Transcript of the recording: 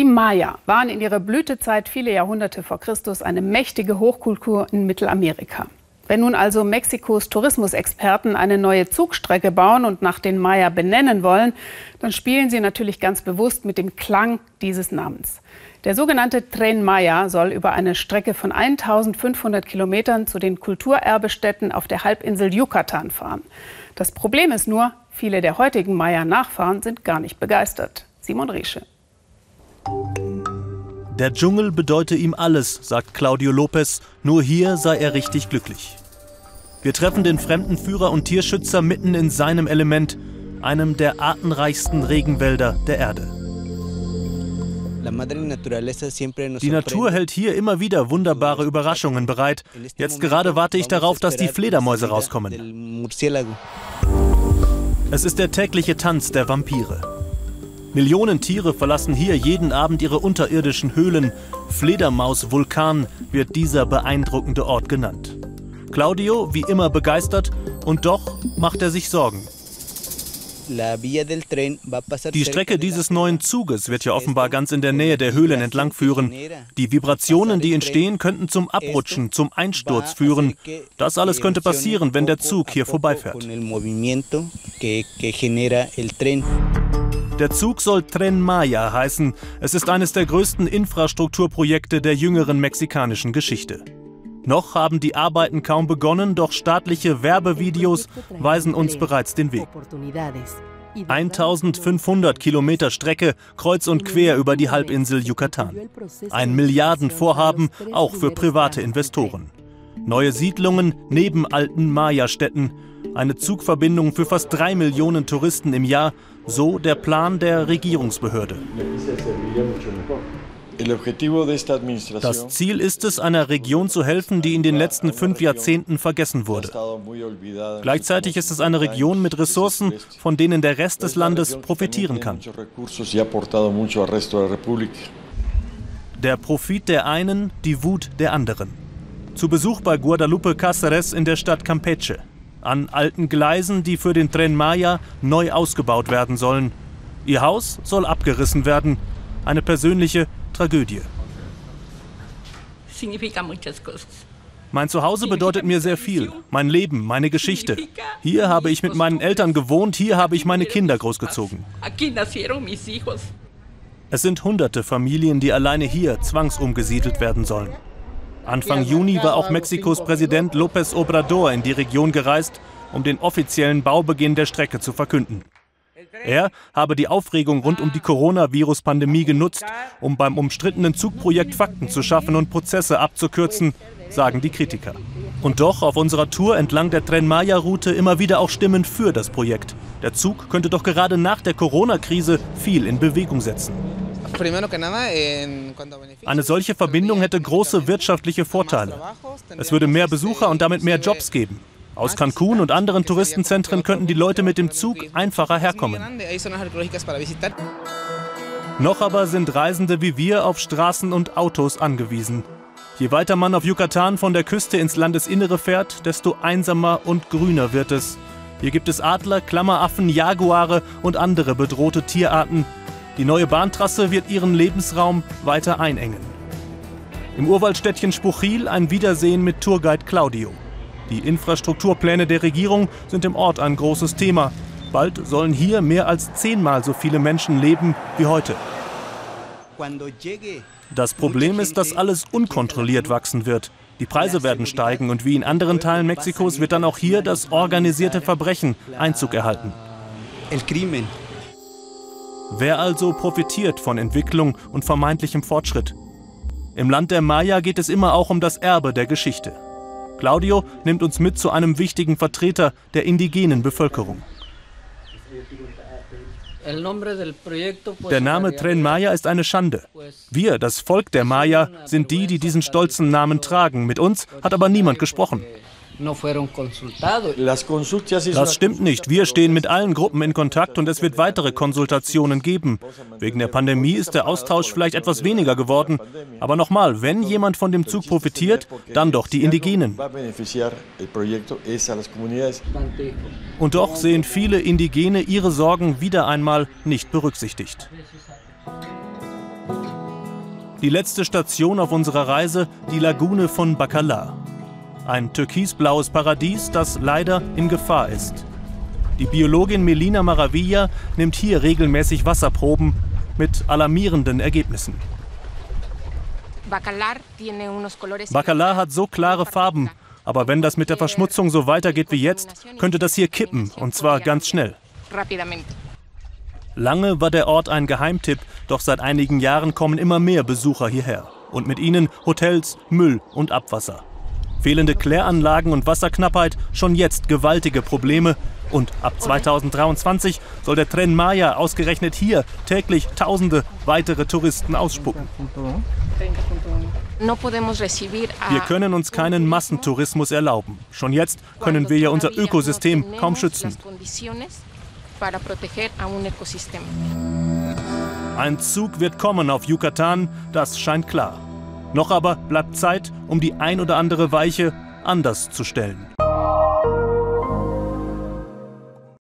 Die Maya waren in ihrer Blütezeit viele Jahrhunderte vor Christus eine mächtige Hochkultur in Mittelamerika. Wenn nun also Mexikos Tourismusexperten eine neue Zugstrecke bauen und nach den Maya benennen wollen, dann spielen sie natürlich ganz bewusst mit dem Klang dieses Namens. Der sogenannte Tren Maya soll über eine Strecke von 1500 Kilometern zu den Kulturerbestätten auf der Halbinsel Yucatan fahren. Das Problem ist nur, viele der heutigen Maya-Nachfahren sind gar nicht begeistert. Simon Riesche. Der Dschungel bedeute ihm alles, sagt Claudio Lopez, nur hier sei er richtig glücklich. Wir treffen den fremden Führer und Tierschützer mitten in seinem Element, einem der artenreichsten Regenwälder der Erde. Die Natur hält hier immer wieder wunderbare Überraschungen bereit. Jetzt gerade warte ich darauf, dass die Fledermäuse rauskommen. Es ist der tägliche Tanz der Vampire. Millionen Tiere verlassen hier jeden Abend ihre unterirdischen Höhlen. Fledermaus-Vulkan wird dieser beeindruckende Ort genannt. Claudio, wie immer begeistert, und doch macht er sich Sorgen. Die Strecke dieses neuen Zuges wird ja offenbar ganz in der Nähe der Höhlen entlang führen. Die Vibrationen, die entstehen, könnten zum Abrutschen, zum Einsturz führen. Das alles könnte passieren, wenn der Zug hier vorbeifährt. Der Zug soll Tren Maya heißen. Es ist eines der größten Infrastrukturprojekte der jüngeren mexikanischen Geschichte. Noch haben die Arbeiten kaum begonnen, doch staatliche Werbevideos weisen uns bereits den Weg. 1500 Kilometer Strecke kreuz und quer über die Halbinsel Yucatan. Ein Milliardenvorhaben auch für private Investoren. Neue Siedlungen neben alten Maya-Städten. Eine Zugverbindung für fast drei Millionen Touristen im Jahr, so der Plan der Regierungsbehörde. Das Ziel ist es, einer Region zu helfen, die in den letzten fünf Jahrzehnten vergessen wurde. Gleichzeitig ist es eine Region mit Ressourcen, von denen der Rest des Landes profitieren kann. Der Profit der einen, die Wut der anderen. Zu Besuch bei Guadalupe Cáceres in der Stadt Campeche. An alten Gleisen, die für den Tren Maya neu ausgebaut werden sollen. Ihr Haus soll abgerissen werden. Eine persönliche Tragödie. Mein Zuhause bedeutet mir sehr viel. Mein Leben, meine Geschichte. Hier habe ich mit meinen Eltern gewohnt, hier habe ich meine Kinder großgezogen. Es sind hunderte Familien, die alleine hier zwangsumgesiedelt werden sollen. Anfang Juni war auch Mexikos Präsident López Obrador in die Region gereist, um den offiziellen Baubeginn der Strecke zu verkünden. Er habe die Aufregung rund um die Coronavirus-Pandemie genutzt, um beim umstrittenen Zugprojekt Fakten zu schaffen und Prozesse abzukürzen, sagen die Kritiker. Und doch auf unserer Tour entlang der Tren Maya-Route immer wieder auch Stimmen für das Projekt. Der Zug könnte doch gerade nach der Corona-Krise viel in Bewegung setzen. Eine solche Verbindung hätte große wirtschaftliche Vorteile. Es würde mehr Besucher und damit mehr Jobs geben. Aus Cancun und anderen Touristenzentren könnten die Leute mit dem Zug einfacher herkommen. Noch aber sind Reisende wie wir auf Straßen und Autos angewiesen. Je weiter man auf Yucatan von der Küste ins Landesinnere fährt, desto einsamer und grüner wird es. Hier gibt es Adler, Klammeraffen, Jaguare und andere bedrohte Tierarten. Die neue Bahntrasse wird ihren Lebensraum weiter einengen. Im Urwaldstädtchen Spuchil ein Wiedersehen mit Tourguide Claudio. Die Infrastrukturpläne der Regierung sind im Ort ein großes Thema. Bald sollen hier mehr als zehnmal so viele Menschen leben wie heute. Das Problem ist, dass alles unkontrolliert wachsen wird. Die Preise werden steigen und wie in anderen Teilen Mexikos wird dann auch hier das organisierte Verbrechen Einzug erhalten. Wer also profitiert von Entwicklung und vermeintlichem Fortschritt? Im Land der Maya geht es immer auch um das Erbe der Geschichte. Claudio nimmt uns mit zu einem wichtigen Vertreter der indigenen Bevölkerung. Der Name Tren Maya ist eine Schande. Wir, das Volk der Maya, sind die, die diesen stolzen Namen tragen. Mit uns hat aber niemand gesprochen. Das stimmt nicht. Wir stehen mit allen Gruppen in Kontakt und es wird weitere Konsultationen geben. Wegen der Pandemie ist der Austausch vielleicht etwas weniger geworden. Aber nochmal, wenn jemand von dem Zug profitiert, dann doch die Indigenen. Und doch sehen viele Indigene ihre Sorgen wieder einmal nicht berücksichtigt. Die letzte Station auf unserer Reise, die Lagune von Bacalar. Ein türkisblaues Paradies, das leider in Gefahr ist. Die Biologin Melina Maravilla nimmt hier regelmäßig Wasserproben mit alarmierenden Ergebnissen. Bacalar hat so klare Farben, aber wenn das mit der Verschmutzung so weitergeht wie jetzt, könnte das hier kippen, und zwar ganz schnell. Lange war der Ort ein Geheimtipp, doch seit einigen Jahren kommen immer mehr Besucher hierher. Und mit ihnen Hotels, Müll und Abwasser. Fehlende Kläranlagen und Wasserknappheit, schon jetzt gewaltige Probleme. Und ab 2023 soll der Tren Maya ausgerechnet hier täglich Tausende weitere Touristen ausspucken. Wir können uns keinen Massentourismus erlauben. Schon jetzt können wir ja unser Ökosystem kaum schützen. Ein Zug wird kommen auf Yucatan, das scheint klar. Noch aber bleibt Zeit, um die ein oder andere Weiche anders zu stellen.